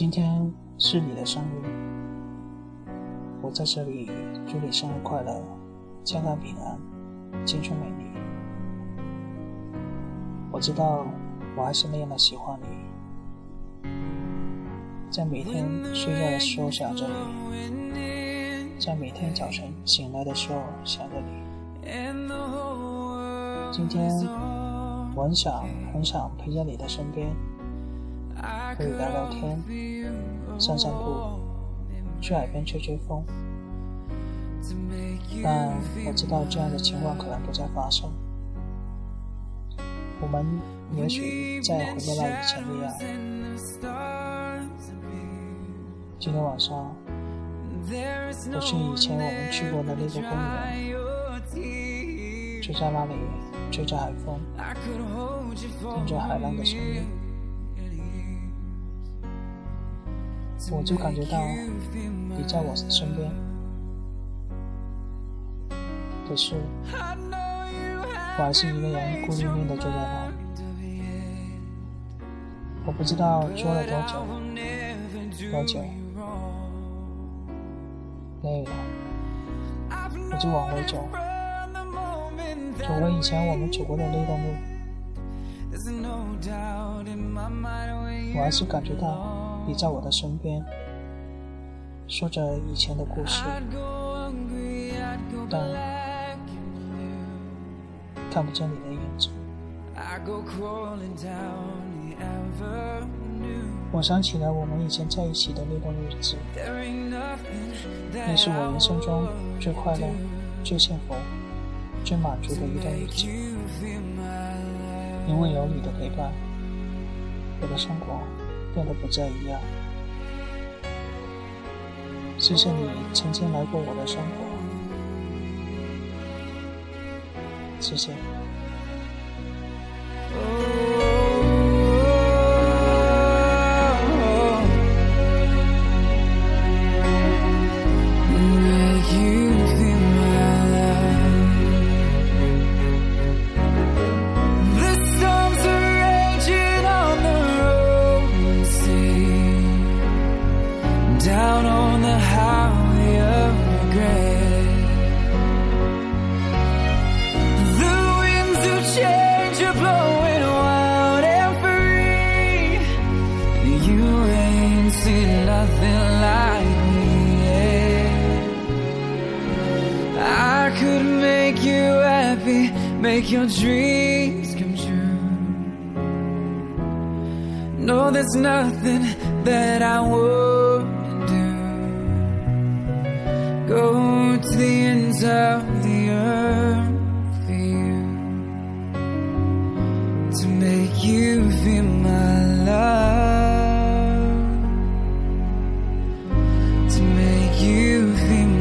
今天是你的生日，我在这里祝你生日快乐，健康平安，青春美丽。我知道我还是那样的喜欢你，在每天睡觉的时候想着你，在每天早晨醒来的时候想着你。今天我很想很想陪在你的身边。可以聊聊天，散散步，去海边吹吹风。但我知道这样的情况可能不再发生。我们也许再回不到以前那样。今天晚上，我去以前我们去过的那个公园，就在那里吹着海风，听着海浪的声音。我就感觉到你在我身边，可是我还是一个人孤零零的坐在那里。我不知道坐了多久，多久，累了，我就往回走，走回以前我们走过的那段路。我还是感觉到。你在我的身边，说着以前的故事，但看不见你的影子。我想起了我们以前在一起的那段日子，那是我人生中最快乐、最幸福、最满足的一段日子。因为有你的陪伴，我的生活。变得不再一样。谢谢你曾经来过我的生活，谢谢。could make you happy, make your dreams come true. No, there's nothing that I wouldn't do. Go to the ends of the earth for you to make you feel my love, to make you feel.